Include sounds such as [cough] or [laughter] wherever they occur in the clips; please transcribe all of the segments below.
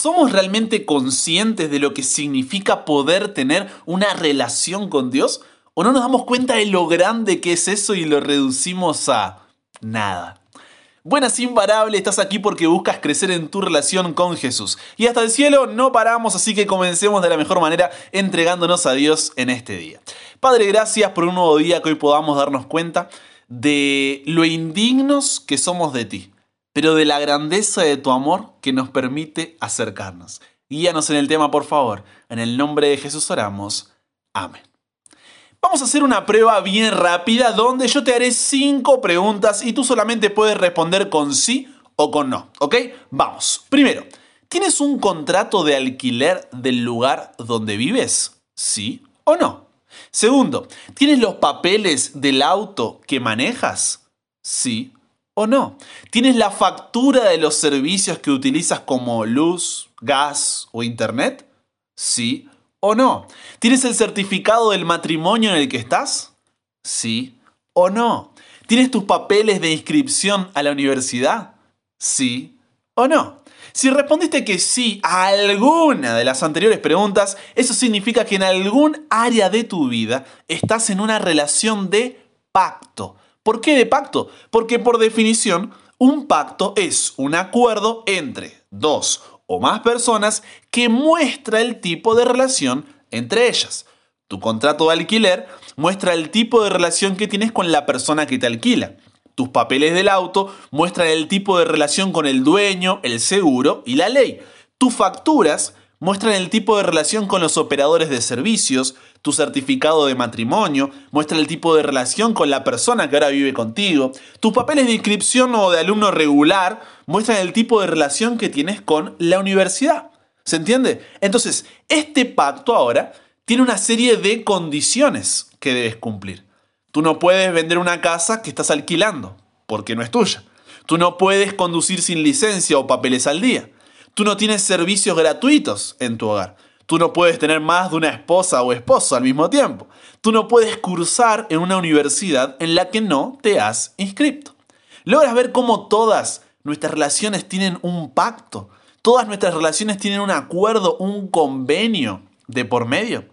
¿somos realmente conscientes de lo que significa poder tener una relación con Dios? ¿O no nos damos cuenta de lo grande que es eso y lo reducimos a nada? Buenas imparable, estás aquí porque buscas crecer en tu relación con Jesús. Y hasta el cielo no paramos, así que comencemos de la mejor manera entregándonos a Dios en este día. Padre, gracias por un nuevo día que hoy podamos darnos cuenta de lo indignos que somos de ti, pero de la grandeza de tu amor que nos permite acercarnos. Guíanos en el tema, por favor. En el nombre de Jesús oramos. Amén. Vamos a hacer una prueba bien rápida donde yo te haré cinco preguntas y tú solamente puedes responder con sí o con no, ¿ok? Vamos. Primero, ¿tienes un contrato de alquiler del lugar donde vives? ¿Sí o no? Segundo, ¿tienes los papeles del auto que manejas? ¿Sí o no? ¿Tienes la factura de los servicios que utilizas como luz, gas o internet? ¿Sí o no? ¿Tienes el certificado del matrimonio en el que estás? Sí o no. ¿Tienes tus papeles de inscripción a la universidad? Sí o no. Si respondiste que sí a alguna de las anteriores preguntas, eso significa que en algún área de tu vida estás en una relación de pacto. ¿Por qué de pacto? Porque por definición, un pacto es un acuerdo entre dos o más personas que muestra el tipo de relación entre ellas. Tu contrato de alquiler muestra el tipo de relación que tienes con la persona que te alquila. Tus papeles del auto muestran el tipo de relación con el dueño, el seguro y la ley. Tus facturas muestran el tipo de relación con los operadores de servicios, tu certificado de matrimonio muestra el tipo de relación con la persona que ahora vive contigo, tus papeles de inscripción o de alumno regular muestran el tipo de relación que tienes con la universidad. ¿Se entiende? Entonces, este pacto ahora tiene una serie de condiciones que debes cumplir. Tú no puedes vender una casa que estás alquilando, porque no es tuya. Tú no puedes conducir sin licencia o papeles al día. Tú no tienes servicios gratuitos en tu hogar. Tú no puedes tener más de una esposa o esposo al mismo tiempo. Tú no puedes cursar en una universidad en la que no te has inscrito. ¿Logras ver cómo todas nuestras relaciones tienen un pacto? Todas nuestras relaciones tienen un acuerdo, un convenio de por medio.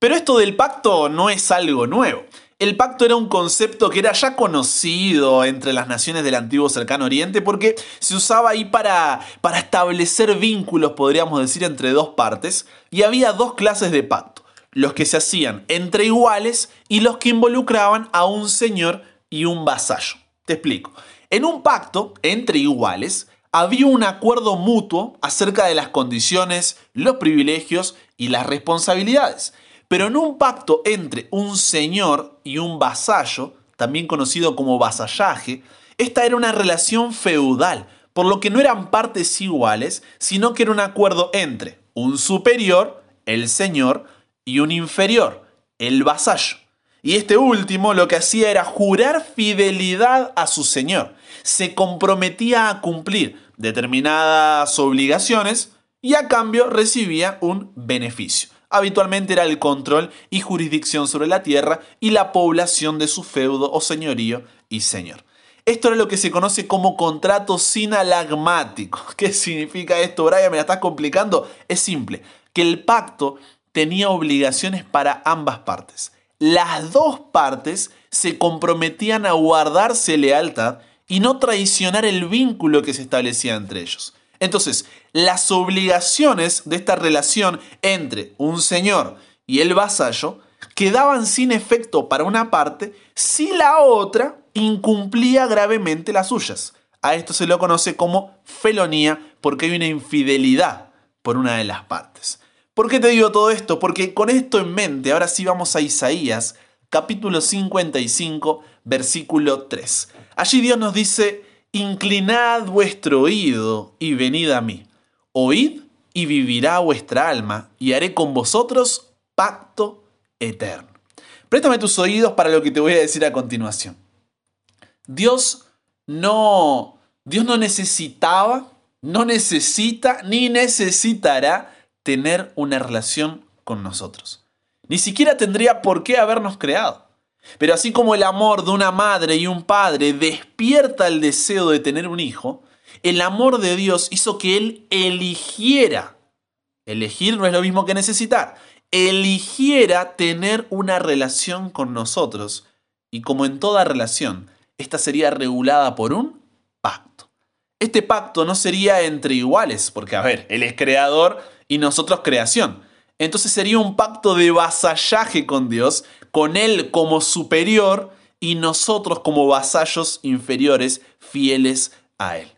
Pero esto del pacto no es algo nuevo. El pacto era un concepto que era ya conocido entre las naciones del antiguo cercano oriente porque se usaba ahí para, para establecer vínculos, podríamos decir, entre dos partes, y había dos clases de pacto, los que se hacían entre iguales y los que involucraban a un señor y un vasallo. Te explico. En un pacto entre iguales había un acuerdo mutuo acerca de las condiciones, los privilegios y las responsabilidades. Pero en un pacto entre un señor y un vasallo, también conocido como vasallaje, esta era una relación feudal, por lo que no eran partes iguales, sino que era un acuerdo entre un superior, el señor, y un inferior, el vasallo. Y este último lo que hacía era jurar fidelidad a su señor. Se comprometía a cumplir determinadas obligaciones y a cambio recibía un beneficio habitualmente era el control y jurisdicción sobre la tierra y la población de su feudo o señorío y señor. Esto era lo que se conoce como contrato sinalagmático. [laughs] ¿Qué significa esto, Brian? ¿Me la estás complicando? Es simple, que el pacto tenía obligaciones para ambas partes. Las dos partes se comprometían a guardarse lealtad y no traicionar el vínculo que se establecía entre ellos. Entonces, las obligaciones de esta relación entre un señor y el vasallo quedaban sin efecto para una parte si la otra incumplía gravemente las suyas. A esto se lo conoce como felonía porque hay una infidelidad por una de las partes. ¿Por qué te digo todo esto? Porque con esto en mente, ahora sí vamos a Isaías, capítulo 55, versículo 3. Allí Dios nos dice, Inclinad vuestro oído y venid a mí. Oíd y vivirá vuestra alma, y haré con vosotros pacto eterno. Préstame tus oídos para lo que te voy a decir a continuación. Dios no, Dios no necesitaba, no necesita ni necesitará tener una relación con nosotros. Ni siquiera tendría por qué habernos creado. Pero así como el amor de una madre y un padre despierta el deseo de tener un hijo, El amor de Dios hizo que Él eligiera. Elegir no es lo mismo que necesitar. Eligiera tener una relación con nosotros. Y como en toda relación, esta sería regulada por un pacto. Este pacto no sería entre iguales, porque a ver, Él es creador y nosotros creación. Entonces sería un pacto de vasallaje con Dios, con Él como superior y nosotros como vasallos inferiores fieles a Él.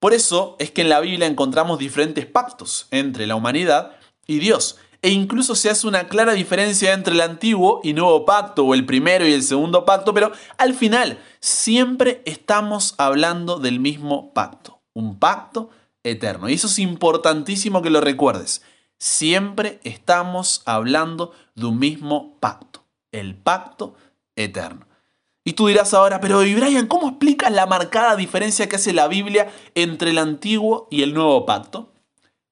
Por eso es que en la Biblia encontramos diferentes pactos entre la humanidad y Dios. E incluso se hace una clara diferencia entre el antiguo y nuevo pacto, o el primero y el segundo pacto, pero al final siempre estamos hablando del mismo pacto, un pacto eterno. Y eso es importantísimo que lo recuerdes. Siempre estamos hablando de un mismo pacto, el pacto eterno. Y tú dirás ahora, pero y Brian, ¿cómo explicas la marcada diferencia que hace la Biblia entre el antiguo y el nuevo pacto?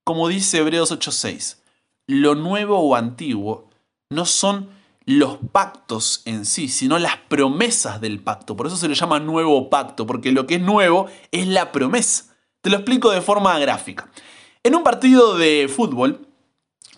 Como dice Hebreos 8:6, lo nuevo o antiguo no son los pactos en sí, sino las promesas del pacto. Por eso se le llama nuevo pacto, porque lo que es nuevo es la promesa. Te lo explico de forma gráfica. En un partido de fútbol,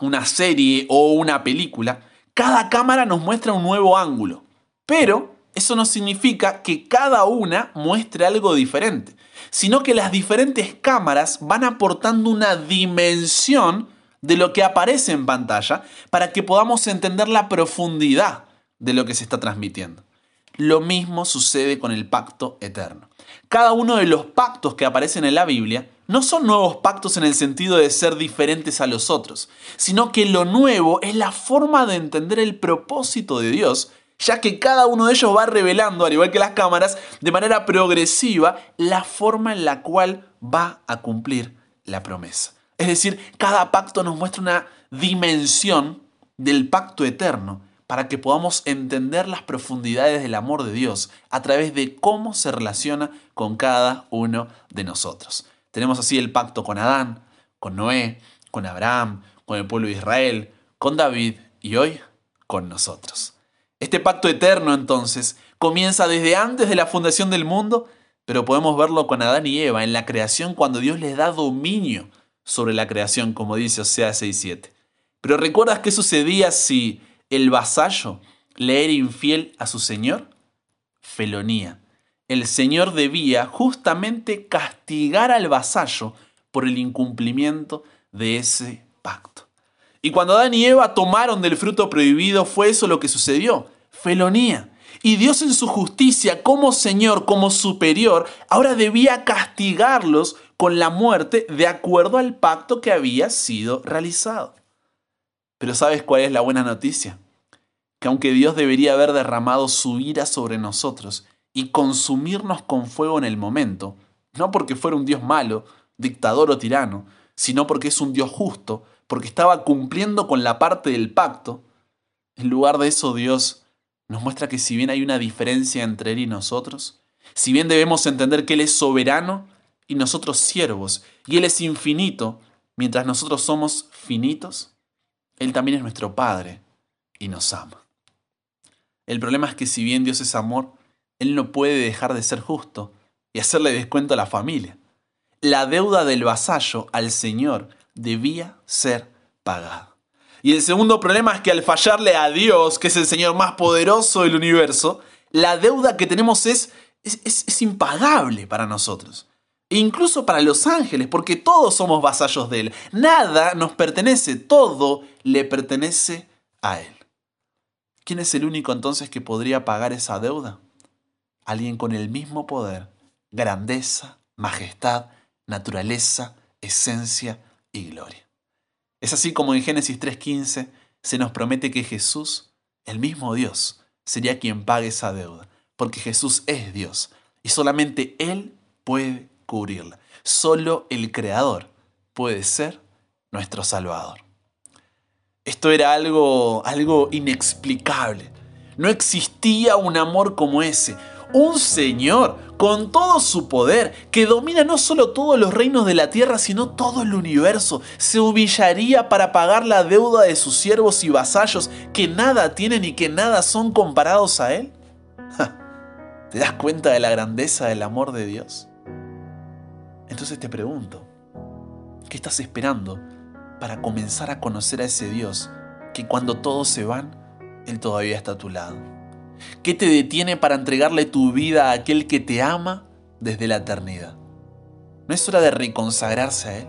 una serie o una película, cada cámara nos muestra un nuevo ángulo. Pero eso no significa que cada una muestre algo diferente, sino que las diferentes cámaras van aportando una dimensión de lo que aparece en pantalla para que podamos entender la profundidad de lo que se está transmitiendo. Lo mismo sucede con el pacto eterno. Cada uno de los pactos que aparecen en la Biblia no son nuevos pactos en el sentido de ser diferentes a los otros, sino que lo nuevo es la forma de entender el propósito de Dios ya que cada uno de ellos va revelando, al igual que las cámaras, de manera progresiva la forma en la cual va a cumplir la promesa. Es decir, cada pacto nos muestra una dimensión del pacto eterno para que podamos entender las profundidades del amor de Dios a través de cómo se relaciona con cada uno de nosotros. Tenemos así el pacto con Adán, con Noé, con Abraham, con el pueblo de Israel, con David y hoy con nosotros. Este pacto eterno entonces comienza desde antes de la fundación del mundo, pero podemos verlo con Adán y Eva en la creación cuando Dios les da dominio sobre la creación, como dice Osea 6.7. Pero ¿recuerdas qué sucedía si el vasallo le era infiel a su señor? Felonía. El señor debía justamente castigar al vasallo por el incumplimiento de ese pacto. Y cuando Adán y Eva tomaron del fruto prohibido, fue eso lo que sucedió, felonía. Y Dios en su justicia, como Señor, como superior, ahora debía castigarlos con la muerte de acuerdo al pacto que había sido realizado. Pero ¿sabes cuál es la buena noticia? Que aunque Dios debería haber derramado su ira sobre nosotros y consumirnos con fuego en el momento, no porque fuera un Dios malo, dictador o tirano, sino porque es un Dios justo, porque estaba cumpliendo con la parte del pacto, en lugar de eso Dios nos muestra que si bien hay una diferencia entre Él y nosotros, si bien debemos entender que Él es soberano y nosotros siervos, y Él es infinito, mientras nosotros somos finitos, Él también es nuestro Padre y nos ama. El problema es que si bien Dios es amor, Él no puede dejar de ser justo y hacerle descuento a la familia. La deuda del vasallo al Señor debía ser pagado. Y el segundo problema es que al fallarle a Dios, que es el Señor más poderoso del universo, la deuda que tenemos es, es, impagable para nosotros. Incluso para los ángeles, porque todos somos vasallos de Él. Nada nos pertenece, todo le pertenece a Él. ¿Quién es el único entonces que podría pagar esa deuda? Alguien con el mismo poder, grandeza, majestad, naturaleza, esencia y gloria. Es así como en Génesis 3.15 se nos promete que Jesús, el mismo Dios, sería quien pague esa deuda, porque Jesús es Dios y solamente Él puede cubrirla. Solo el Creador puede ser nuestro Salvador. Esto era algo, algo inexplicable. No existía un amor como ese, un Señor con todo su poder, que domina no solo todos los reinos de la tierra, sino todo el universo, se humillaría para pagar la deuda de sus siervos y vasallos que nada tienen y que nada son comparados a Él? [laughs] ¿Te das cuenta de la grandeza del amor de Dios? Entonces te pregunto, ¿qué estás esperando para comenzar a conocer a ese Dios que cuando todos se van, Él todavía está a tu lado? ¿Qué te detiene para entregarle tu vida a aquel que te ama desde la eternidad? ¿No es hora de reconsagrarse a Él?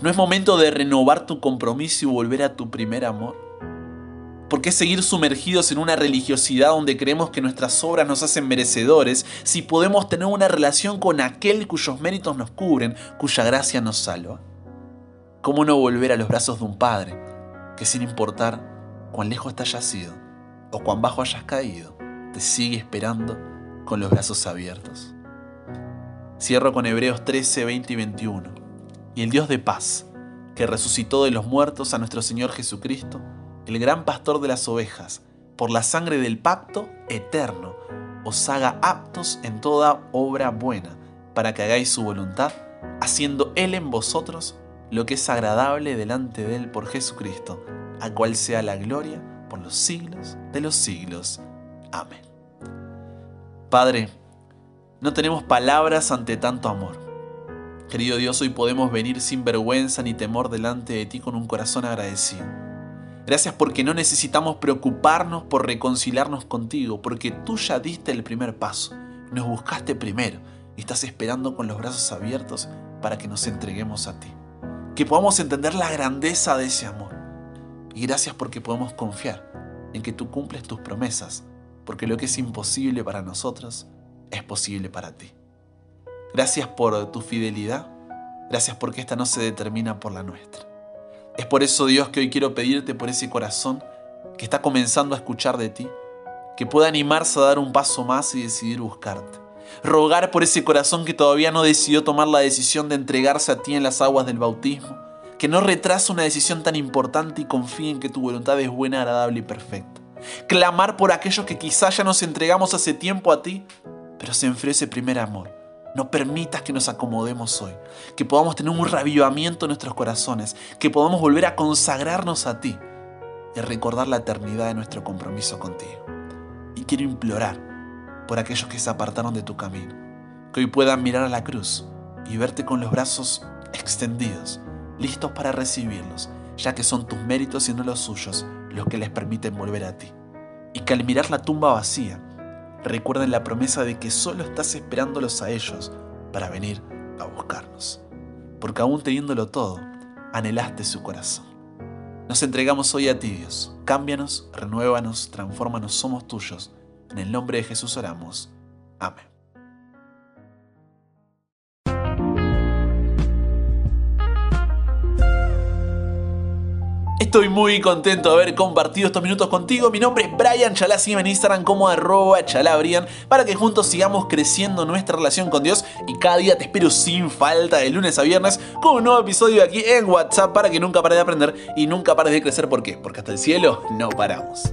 ¿No es momento de renovar tu compromiso y volver a tu primer amor? ¿Por qué seguir sumergidos en una religiosidad donde creemos que nuestras obras nos hacen merecedores si podemos tener una relación con aquel cuyos méritos nos cubren, cuya gracia nos salva? ¿Cómo no volver a los brazos de un Padre que sin importar cuán lejos te hayas ido o cuán bajo hayas caído, te sigue esperando con los brazos abiertos? Cierro con Hebreos 13, 20 y 21. Y el Dios de paz, que resucitó de los muertos a nuestro Señor Jesucristo, el gran pastor de las ovejas, por la sangre del pacto eterno, os haga aptos en toda obra buena, para que hagáis su voluntad, haciendo Él en vosotros lo que es agradable delante de Él por Jesucristo, a cual sea la gloria por los siglos de los siglos. Amén. Padre, no tenemos palabras ante tanto amor. Querido Dios, hoy podemos venir sin vergüenza ni temor delante de ti con un corazón agradecido. Gracias porque no necesitamos preocuparnos por reconciliarnos contigo, porque tú ya diste el primer paso, nos buscaste primero y estás esperando con los brazos abiertos para que nos entreguemos a ti. Que podamos entender la grandeza de ese amor. Y gracias porque podemos confiar en que tú cumples tus promesas, porque lo que es imposible para nosotros es posible para ti. Gracias por tu fidelidad, gracias porque esta no se determina por la nuestra. Es por eso, Dios, que hoy quiero pedirte por ese corazón que está comenzando a escuchar de ti, que pueda animarse a dar un paso más y decidir buscarte. Rogar por ese corazón que todavía no decidió tomar la decisión de entregarse a ti en las aguas del bautismo, que no retrasa una decisión tan importante y confíe en que tu voluntad es buena, agradable y perfecta. Clamar por aquellos que quizás ya nos entregamos hace tiempo a ti, pero se enfrió ese primer amor no permitas que nos acomodemos hoy, que podamos tener un reavivamiento en nuestros corazones, que podamos volver a consagrarnos a ti y recordar la eternidad de nuestro compromiso contigo. Y quiero implorar por aquellos que se apartaron de tu camino, que hoy puedan mirar a la cruz y verte con los brazos extendidos, listos para recibirlos, ya que son tus méritos y no los suyos los que les permiten volver a ti. Y que al mirar la tumba vacía, recuerden la promesa de que solo estás esperándolos a ellos para venir a buscarnos. Porque aún teniéndolo todo, anhelaste su corazón. Nos entregamos hoy a ti, Dios. Cámbianos, renuévanos, transfórmanos, somos tuyos. En el nombre de Jesús oramos. Amén. Estoy muy contento de haber compartido estos minutos contigo. Mi nombre es Brian Chalá, sígueme en Instagram como arroba chalabrian para que juntos sigamos creciendo nuestra relación con Dios y cada día te espero sin falta de lunes a viernes con un nuevo episodio aquí en WhatsApp para que nunca pares de aprender y nunca pares de crecer. ¿Por qué? Porque hasta el cielo no paramos.